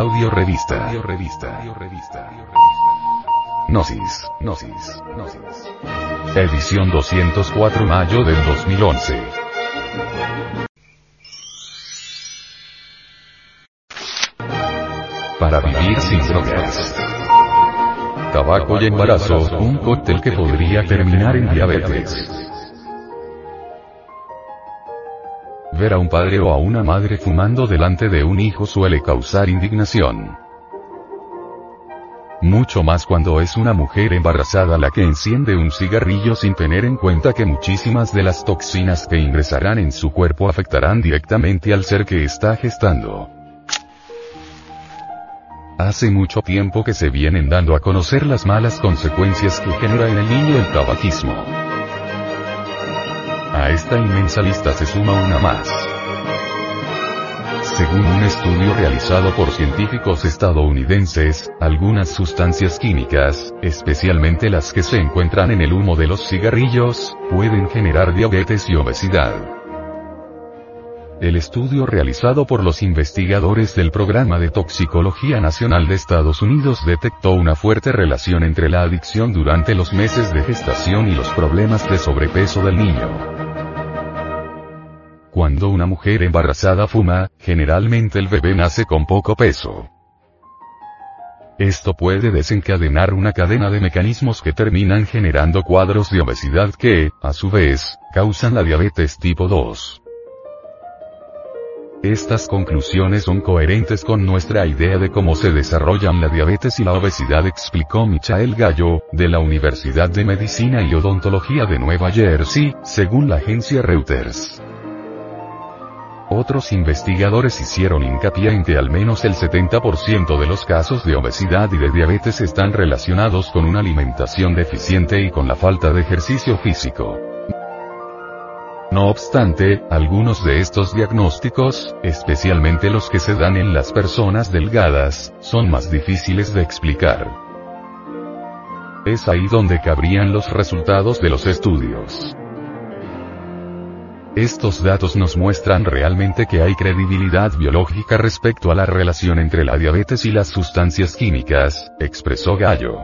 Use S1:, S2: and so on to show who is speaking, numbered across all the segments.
S1: Audio revista. Audio revista. Audio revista. Gnosis. Gnosis. Gnosis. Edición 204 mayo del 2011. Para vivir sin drogas. Tabaco y embarazo, un cóctel que podría terminar en diabetes. Ver a un padre o a una madre fumando delante de un hijo suele causar indignación. Mucho más cuando es una mujer embarazada la que enciende un cigarrillo sin tener en cuenta que muchísimas de las toxinas que ingresarán en su cuerpo afectarán directamente al ser que está gestando. Hace mucho tiempo que se vienen dando a conocer las malas consecuencias que genera en el niño el tabaquismo. A esta inmensa lista se suma una más. Según un estudio realizado por científicos estadounidenses, algunas sustancias químicas, especialmente las que se encuentran en el humo de los cigarrillos, pueden generar diabetes y obesidad. El estudio realizado por los investigadores del Programa de Toxicología Nacional de Estados Unidos detectó una fuerte relación entre la adicción durante los meses de gestación y los problemas de sobrepeso del niño. Cuando una mujer embarazada fuma, generalmente el bebé nace con poco peso. Esto puede desencadenar una cadena de mecanismos que terminan generando cuadros de obesidad que, a su vez, causan la diabetes tipo 2. Estas conclusiones son coherentes con nuestra idea de cómo se desarrollan la diabetes y la obesidad, explicó Michael Gallo, de la Universidad de Medicina y Odontología de Nueva Jersey, según la agencia Reuters. Otros investigadores hicieron hincapié en que al menos el 70% de los casos de obesidad y de diabetes están relacionados con una alimentación deficiente y con la falta de ejercicio físico. No obstante, algunos de estos diagnósticos, especialmente los que se dan en las personas delgadas, son más difíciles de explicar. Es ahí donde cabrían los resultados de los estudios. Estos datos nos muestran realmente que hay credibilidad biológica respecto a la relación entre la diabetes y las sustancias químicas, expresó Gallo.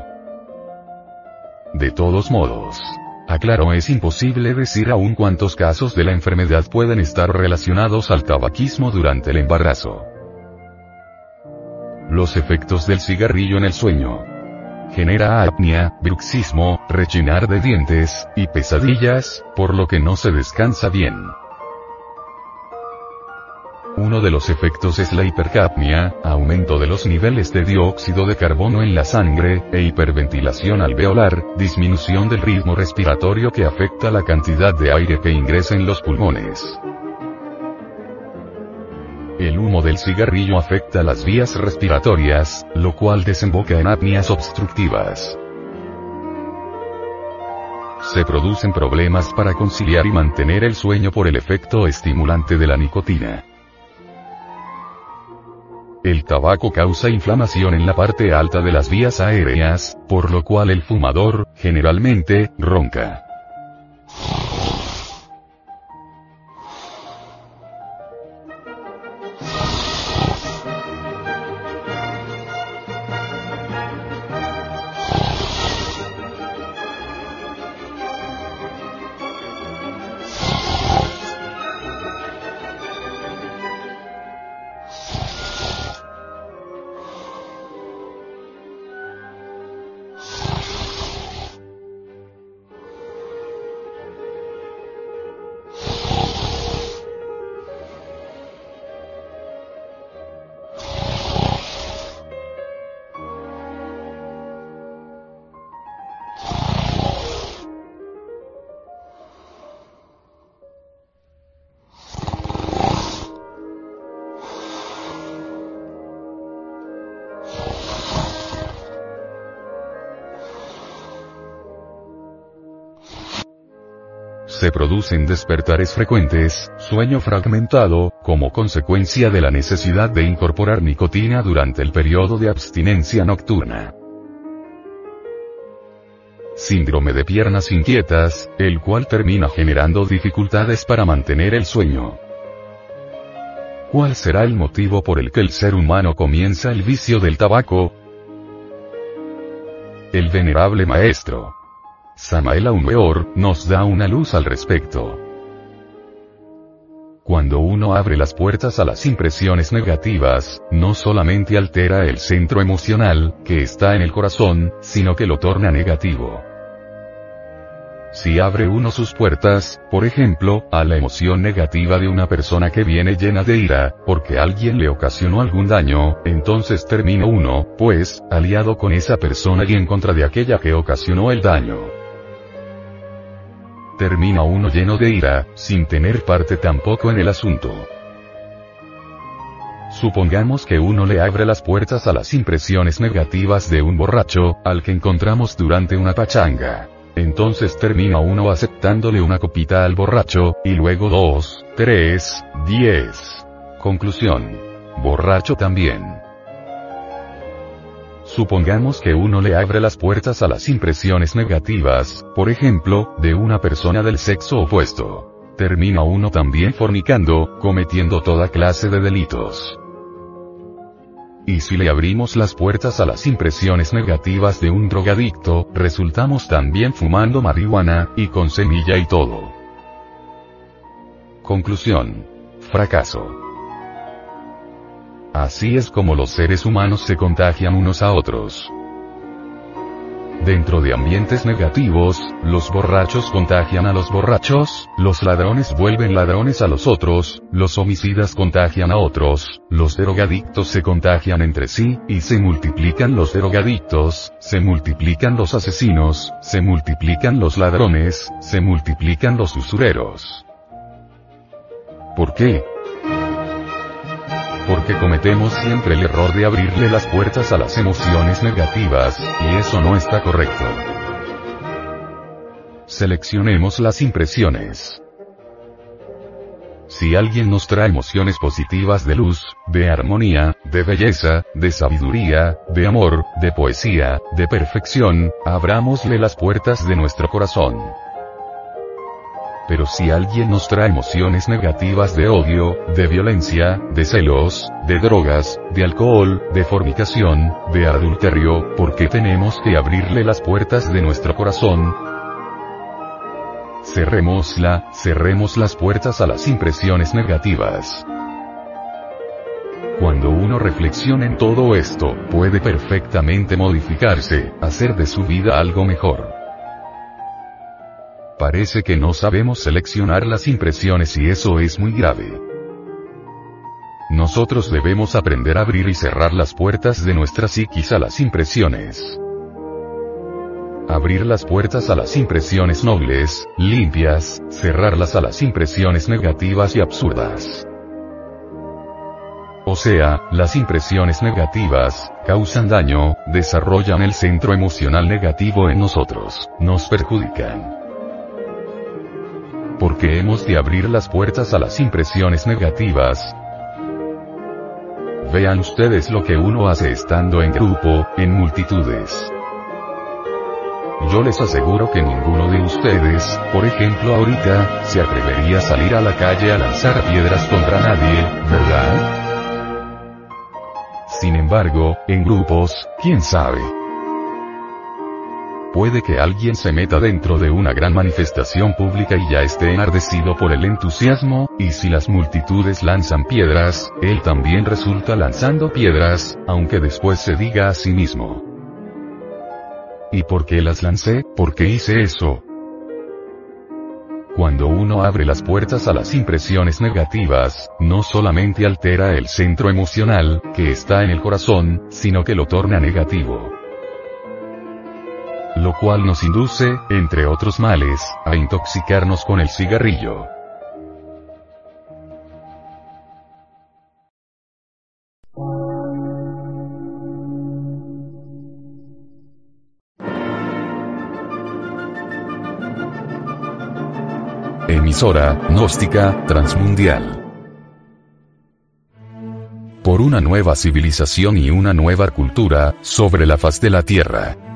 S1: De todos modos, Aclaro es imposible decir aún cuántos casos de la enfermedad pueden estar relacionados al tabaquismo durante el embarazo. Los efectos del cigarrillo en el sueño. Genera apnea, bruxismo, rechinar de dientes, y pesadillas, por lo que no se descansa bien. Uno de los efectos es la hipercapnia, aumento de los niveles de dióxido de carbono en la sangre, e hiperventilación alveolar, disminución del ritmo respiratorio que afecta la cantidad de aire que ingresa en los pulmones. El humo del cigarrillo afecta las vías respiratorias, lo cual desemboca en apnias obstructivas. Se producen problemas para conciliar y mantener el sueño por el efecto estimulante de la nicotina. El tabaco causa inflamación en la parte alta de las vías aéreas, por lo cual el fumador, generalmente, ronca. Se producen despertares frecuentes, sueño fragmentado, como consecuencia de la necesidad de incorporar nicotina durante el periodo de abstinencia nocturna. Síndrome de piernas inquietas, el cual termina generando dificultades para mantener el sueño. ¿Cuál será el motivo por el que el ser humano comienza el vicio del tabaco? El venerable maestro Samael Aumeor nos da una luz al respecto. Cuando uno abre las puertas a las impresiones negativas, no solamente altera el centro emocional, que está en el corazón, sino que lo torna negativo. Si abre uno sus puertas, por ejemplo, a la emoción negativa de una persona que viene llena de ira, porque alguien le ocasionó algún daño, entonces termina uno, pues, aliado con esa persona y en contra de aquella que ocasionó el daño termina uno lleno de ira, sin tener parte tampoco en el asunto. Supongamos que uno le abre las puertas a las impresiones negativas de un borracho, al que encontramos durante una pachanga. Entonces termina uno aceptándole una copita al borracho, y luego dos, tres, diez. Conclusión. Borracho también. Supongamos que uno le abre las puertas a las impresiones negativas, por ejemplo, de una persona del sexo opuesto. Termina uno también fornicando, cometiendo toda clase de delitos. Y si le abrimos las puertas a las impresiones negativas de un drogadicto, resultamos también fumando marihuana, y con semilla y todo. Conclusión. Fracaso. Así es como los seres humanos se contagian unos a otros. Dentro de ambientes negativos, los borrachos contagian a los borrachos, los ladrones vuelven ladrones a los otros, los homicidas contagian a otros, los drogadictos se contagian entre sí, y se multiplican los drogadictos, se multiplican los asesinos, se multiplican los ladrones, se multiplican los usureros. ¿Por qué? Porque cometemos siempre el error de abrirle las puertas a las emociones negativas, y eso no está correcto. Seleccionemos las impresiones. Si alguien nos trae emociones positivas de luz, de armonía, de belleza, de sabiduría, de amor, de poesía, de perfección, abrámosle las puertas de nuestro corazón. Pero si alguien nos trae emociones negativas de odio, de violencia, de celos, de drogas, de alcohol, de fornicación, de adulterio, ¿por qué tenemos que abrirle las puertas de nuestro corazón? Cerrémosla, cerremos las puertas a las impresiones negativas. Cuando uno reflexiona en todo esto, puede perfectamente modificarse, hacer de su vida algo mejor. Parece que no sabemos seleccionar las impresiones y eso es muy grave. Nosotros debemos aprender a abrir y cerrar las puertas de nuestra psiquis a las impresiones. Abrir las puertas a las impresiones nobles, limpias, cerrarlas a las impresiones negativas y absurdas. O sea, las impresiones negativas, causan daño, desarrollan el centro emocional negativo en nosotros, nos perjudican porque hemos de abrir las puertas a las impresiones negativas. Vean ustedes lo que uno hace estando en grupo, en multitudes. Yo les aseguro que ninguno de ustedes, por ejemplo ahorita, se atrevería a salir a la calle a lanzar piedras contra nadie, ¿verdad? Sin embargo, en grupos, quién sabe. Puede que alguien se meta dentro de una gran manifestación pública y ya esté enardecido por el entusiasmo, y si las multitudes lanzan piedras, él también resulta lanzando piedras, aunque después se diga a sí mismo. ¿Y por qué las lancé? ¿Por qué hice eso? Cuando uno abre las puertas a las impresiones negativas, no solamente altera el centro emocional, que está en el corazón, sino que lo torna negativo lo cual nos induce, entre otros males, a intoxicarnos con el cigarrillo. Emisora, gnóstica, transmundial. Por una nueva civilización y una nueva cultura, sobre la faz de la Tierra.